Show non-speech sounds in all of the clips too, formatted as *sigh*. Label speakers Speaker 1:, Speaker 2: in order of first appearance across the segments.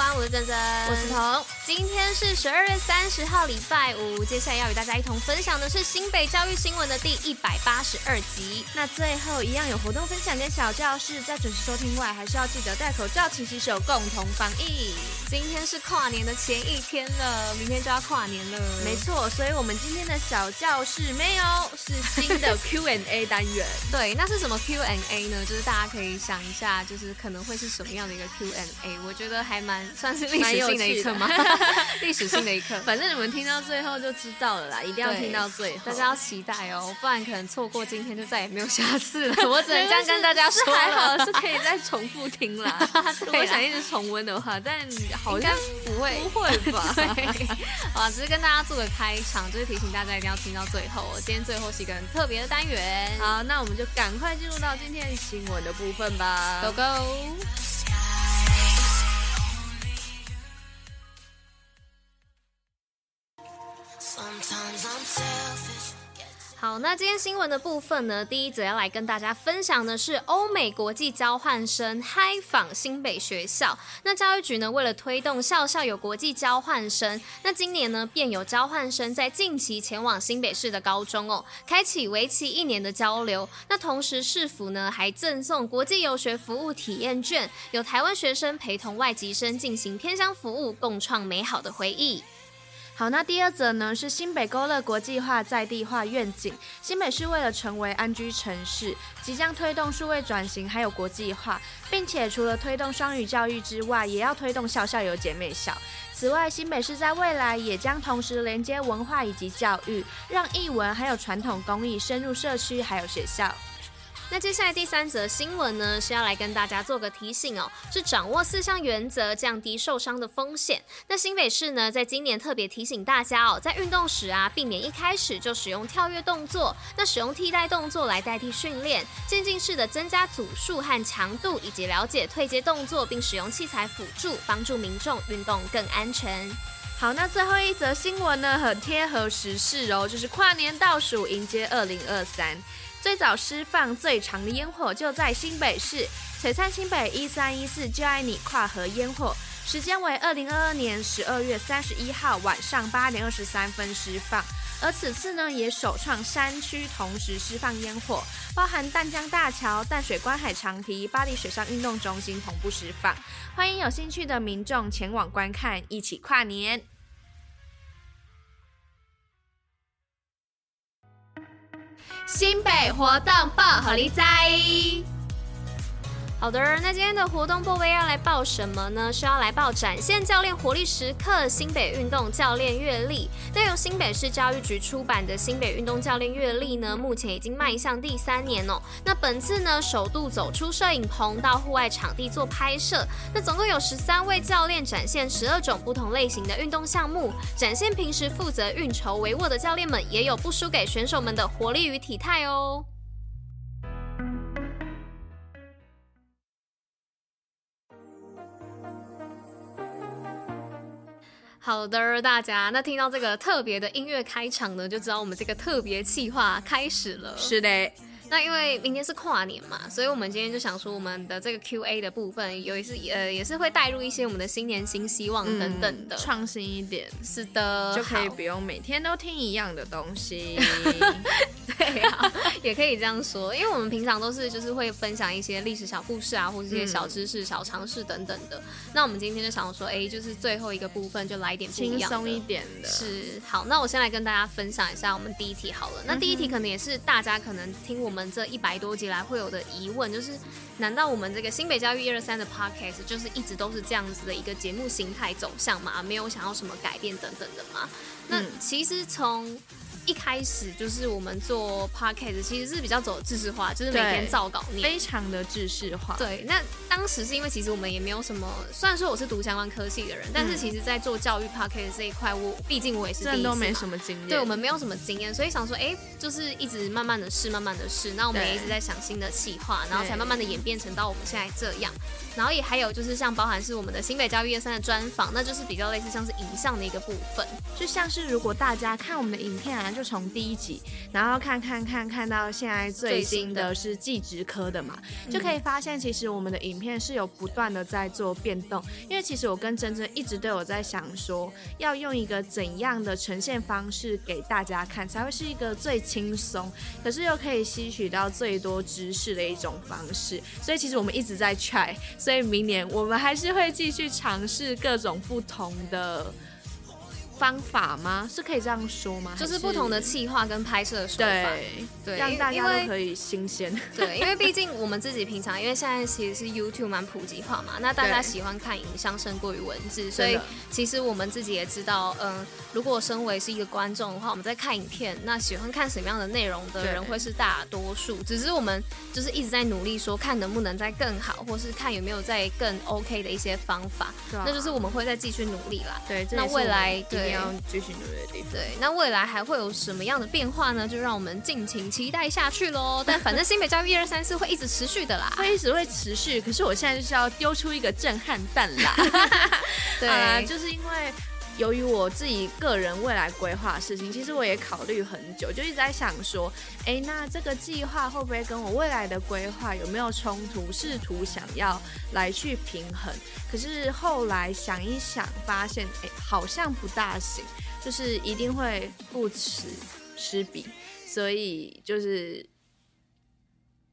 Speaker 1: 安，我是珍珍，
Speaker 2: 我是彤。
Speaker 1: 今天是十二月三十号，礼拜五。接下来要与大家一同分享的是新北教育新闻的第一百八十二集。
Speaker 2: 那最后一样有活动分享跟小教室，在准时收听外，还是要记得戴口罩、勤洗手，共同防疫。
Speaker 1: 今天是跨年的前一天了，明天就要跨年了。
Speaker 2: 没错，所以我们今天的小教室没有，是新的 *laughs* Q&A 单元。
Speaker 1: 对，那是什么 Q&A 呢？就是大家可以想一下，就是可能会是什么样的一个 Q&A？我觉得还蛮算是历史性的一刻吗？*laughs* 历史性的一刻，
Speaker 2: 反正你们听到最后就知道了啦，一定要听到最后，
Speaker 1: 大家要期待哦，不然可能错过今天就再也没有下次了。*laughs* 我只能这样跟大家说，
Speaker 2: 还好是可以再重复听啦。*laughs* 如果想一直重温的话，但好像不会，
Speaker 1: 不会吧？啊，只是跟大家做个开场，就是提醒大家一定要听到最后。今天最后是一个很特别的单元，
Speaker 2: 好，那我们就赶快进入到今天新闻的部分吧
Speaker 1: ，Go Go！好，那今天新闻的部分呢，第一则要来跟大家分享的是欧美国际交换生嗨访新北学校。那教育局呢，为了推动校校有国际交换生，那今年呢，便有交换生在近期前往新北市的高中哦，开启为期一年的交流。那同时市府呢，还赠送国际游学服务体验券，有台湾学生陪同外籍生进行偏乡服务，共创美好的回忆。
Speaker 2: 好，那第二则呢，是新北勾勒国际化在地化愿景。新北市为了成为安居城市，即将推动数位转型，还有国际化，并且除了推动双语教育之外，也要推动校校有姐妹校。此外，新北市在未来也将同时连接文化以及教育，让艺文还有传统工艺深入社区还有学校。
Speaker 1: 那接下来第三则新闻呢，是要来跟大家做个提醒哦，是掌握四项原则，降低受伤的风险。那新北市呢，在今年特别提醒大家哦，在运动时啊，避免一开始就使用跳跃动作，那使用替代动作来代替训练，渐进式的增加组数和强度，以及了解退阶动作，并使用器材辅助，帮助民众运动更安全。
Speaker 2: 好，那最后一则新闻呢，很贴合时事哦，就是跨年倒数迎接二零二三。最早释放最长的烟火就在新北市璀璨新北一三一四就爱你跨河烟火，时间为二零二二年十二月三十一号晚上八点二十三分释放，而此次呢也首创山区同时释放烟火，包含淡江大桥、淡水观海长堤、巴黎水上运动中心同步释放，欢迎有兴趣的民众前往观看，一起跨年。
Speaker 1: 新北活动报虎哩知。好的，那今天的活动部位要来报什么呢？是要来报展现教练活力时刻新北运动教练阅历。那由新北市教育局出版的新北运动教练阅历呢，目前已经迈向第三年哦。那本次呢，首度走出摄影棚到户外场地做拍摄。那总共有十三位教练展现十二种不同类型的运动项目，展现平时负责运筹帷幄的教练们也有不输给选手们的活力与体态哦。好的，大家，那听到这个特别的音乐开场呢，就知道我们这个特别企划开始了。
Speaker 2: 是的。
Speaker 1: 那因为明天是跨年嘛，所以我们今天就想说，我们的这个 Q&A 的部分，有一次呃也是会带入一些我们的新年新希望等等的，
Speaker 2: 创、嗯、新一点。
Speaker 1: 是的，
Speaker 2: 就可以不用每天都听一样的东西。*laughs*
Speaker 1: 对啊，也可以这样说，因为我们平常都是就是会分享一些历史小故事啊，或者一些小知识、嗯、小常识等等的。那我们今天就想说，哎，就是最后一个部分就来一点
Speaker 2: 轻松一点的。
Speaker 1: 是，好，那我先来跟大家分享一下我们第一题好了。那第一题可能也是大家可能听我们。这一百多集来会有的疑问就是，难道我们这个新北教育一二三的 podcast 就是一直都是这样子的一个节目形态走向吗？没有想要什么改变等等的吗？那其实从一开始就是我们做 podcast 其实是比较走知识化，就是每天照稿念，
Speaker 2: 非常的知识化。
Speaker 1: 对，那当时是因为其实我们也没有什么，虽然说我是读相关科系的人，嗯、但是其实在做教育 podcast 这一块，我毕竟我也是第一次
Speaker 2: 都没什么经验，
Speaker 1: 对我们没有什么经验，所以想说，哎、欸，就是一直慢慢的试，慢慢的试，那我们也一直在想新的企划，然后才慢慢的演变成到我们现在这样。然后也还有就是像包含是我们的新北教育三的专访，那就是比较类似像是影像的一个部分，
Speaker 2: 就像是如果大家看我们的影片啊，就从第一集，然后看看看看到现在最新的是技职科的嘛，就可以发现其实我们的影片是有不断的在做变动，因为其实我跟珍珍一直都有在想说，要用一个怎样的呈现方式给大家看，才会是一个最轻松，可是又可以吸取到最多知识的一种方式，所以其实我们一直在 try。所以明年我们还是会继续尝试各种不同的。方法吗？是可以这样说吗？
Speaker 1: 就是不同的企划跟拍摄手法，
Speaker 2: 对，对，让大家都可以新鲜。*laughs*
Speaker 1: 对，因为毕竟我们自己平常，因为现在其实是 YouTube 蛮普及化嘛，那大家喜欢看影像胜过于文字，所以其实我们自己也知道，嗯，如果身为是一个观众的话，我们在看影片，那喜欢看什么样的内容的人会是大多数，只是我们就是一直在努力说，看能不能再更好，或是看有没有再更 OK 的一些方法，啊、那就是我们会再继续努力啦。
Speaker 2: 对，
Speaker 1: 那未来对。
Speaker 2: 要继续努力的地方。
Speaker 1: 对，那未来还会有什么样的变化呢？就让我们尽情期待下去喽。*laughs* 但反正新北教育一二三四会一直持续的啦，*laughs*
Speaker 2: 会一直会持续。可是我现在就是要丢出一个震撼弹啦。*laughs* 对啊，就是因为。由于我自己个人未来规划的事情，其实我也考虑很久，就一直在想说，哎，那这个计划会不会跟我未来的规划有没有冲突？试图想要来去平衡，可是后来想一想，发现，哎，好像不大行，就是一定会不辞失彼，所以就是。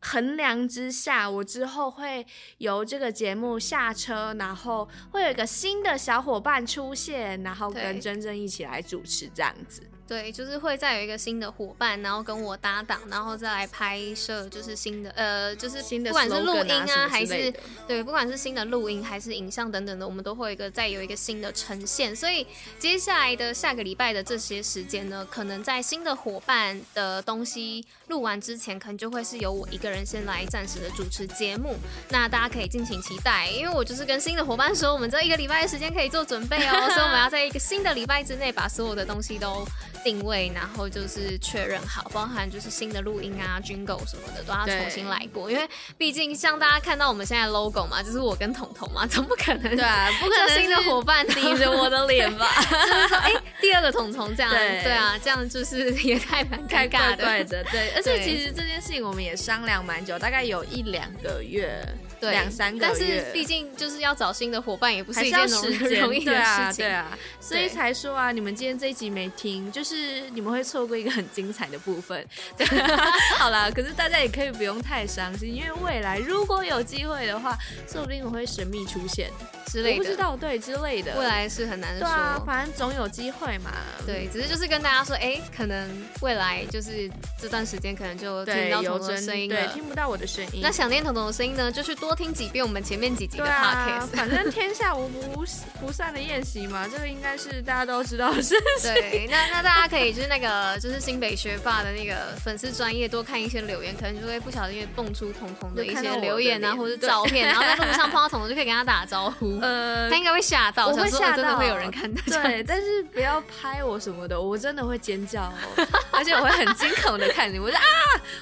Speaker 2: 衡量之下，我之后会由这个节目下车，然后会有一个新的小伙伴出现，然后跟珍珍一起来主持这样子。
Speaker 1: 对，就是会再有一个新的伙伴，然后跟我搭档，然后再来拍摄，就是新的呃，就是新的，不管是录音啊，还是对，不管是新的录音还是影像等等的，我们都会有一个再有一个新的呈现。所以接下来的下个礼拜的这些时间呢，可能在新的伙伴的东西录完之前，可能就会是由我一个人先来暂时的主持节目。那大家可以敬请期待，因为我就是跟新的伙伴说，我们这一个礼拜的时间可以做准备哦，*laughs* 所以我们要在一个新的礼拜之内把所有的东西都。定位，然后就是确认好，包含就是新的录音啊、Jingle 什么的都要重新来过，因为毕竟像大家看到我们现在 logo 嘛，就是我跟彤彤嘛，总不可能对啊，不可能新的伙伴 *laughs* 抵着我的脸吧？*laughs* 哎，第二个彤彤这样对，对啊，这样就是也太蛮尴尬的，
Speaker 2: 对的，对。而且其实这件事情我们也商量蛮久，大概有一两个月。对，两三个月，
Speaker 1: 但是毕竟就是要找新的伙伴，也不是一件容易 *laughs* 的事情，
Speaker 2: 对啊，所以才说啊，你们今天这一集没听，就是你们会错过一个很精彩的部分。对，*laughs* 好啦，可是大家也可以不用太伤心，因为未来如果有机会的话，说不定我会神秘出现
Speaker 1: 之类的，
Speaker 2: 我不知道，对之类的，
Speaker 1: 未来是很难说，
Speaker 2: 对啊，反正总有机会嘛。
Speaker 1: 对，只是就是跟大家说，哎，可能未来就是这段时间可能就听到彤彤的声音
Speaker 2: 对，听不到我的声音。
Speaker 1: 那想念彤彤的声音呢，就去多。多听几遍我们前面几集的 podcast，
Speaker 2: 反正天下无不不散的宴席嘛，*laughs* 这个应该是大家都知道的事情。
Speaker 1: 对，那那大家可以就是那个就是新北学霸的那个粉丝专业多看一些留言，可能就会不小心蹦出彤彤的一些留言啊，或者照片，然后在路上碰到彤彤就可以跟他打招呼。呃，他应该会吓到，我会吓到，真的会有人看到。
Speaker 2: 对，但是不要拍我什么的，我真的会尖叫哦，*laughs* 而且我会很惊恐的看你，我说啊，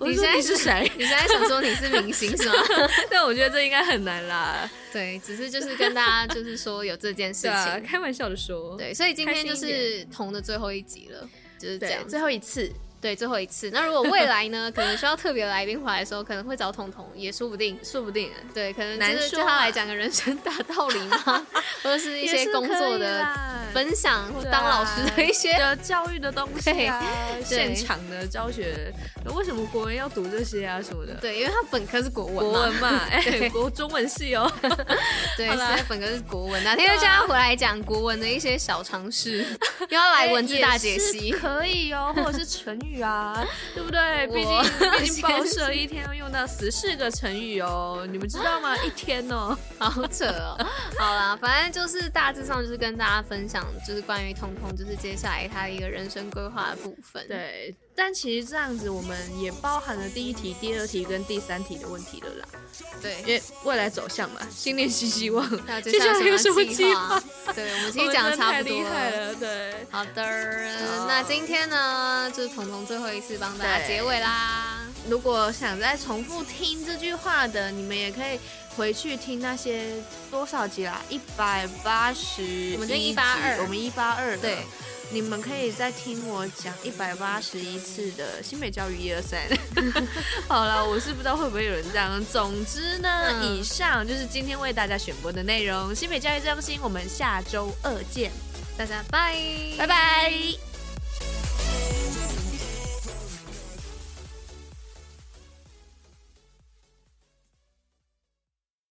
Speaker 2: 我说你是谁？
Speaker 1: 你现在想说你是明星是吗？*laughs*
Speaker 2: 但我觉得。这应该很难啦，
Speaker 1: 对，只是就是跟大家就是说有这件事 *laughs* 情，啊、
Speaker 2: 开玩笑的说，
Speaker 1: 对，所以今天就是彤的最后一集了，就是这样，
Speaker 2: 最后一次。
Speaker 1: 对，最后一次。那如果未来呢，可能需要特别来宾回来的时候，可能会找彤彤，也说不定，
Speaker 2: 说不定。
Speaker 1: 对，可能就是对他来讲个人生大道理吗，*laughs* 或者是一些工作的分享，或当老师的一些
Speaker 2: 教育的东西啊，*laughs* 现场的教学，为什么国文要读这些啊什么的？
Speaker 1: 对，因为他本科是国文，
Speaker 2: 国文嘛，*laughs* 哎，国中文系哦。*laughs*
Speaker 1: 对，现在本科是国文，哪天就叫他回来讲国文的一些小常识，又要来文字大解析，
Speaker 2: 可以哦，或者是成语。啊，对不对？毕竟毕竟报社一天要用到十四个成语哦，你们知道吗？一天哦，
Speaker 1: 好扯哦。好啦，反正就是大致上就是跟大家分享享，就是关于彤彤，就是接下来他的一个人生规划的部分。
Speaker 2: 对，但其实这样子我们也包含了第一题、第二题跟第三题的问题了啦。
Speaker 1: 对，
Speaker 2: 因为未来走向嘛，新年新希望。
Speaker 1: 那接下来有什么计划？对，我们 *laughs* 今天讲的差不多
Speaker 2: 了。对，
Speaker 1: 好的，那今天呢，就是彤彤最后一次帮大家结尾啦。
Speaker 2: 如果想再重复听这句话的，你们也可以回去听那些多少集啦，一百八十，
Speaker 1: 我们就一八二，
Speaker 2: 我们一八二，
Speaker 1: 对，
Speaker 2: 你们可以再听我讲一百八十一次的新北教育一二三。*laughs* 好了，我是不知道会不会有人这样。总之呢，嗯、以上就是今天为大家选播的内容。新北教育中心，我们下周二见，
Speaker 1: 大家拜
Speaker 2: 拜拜。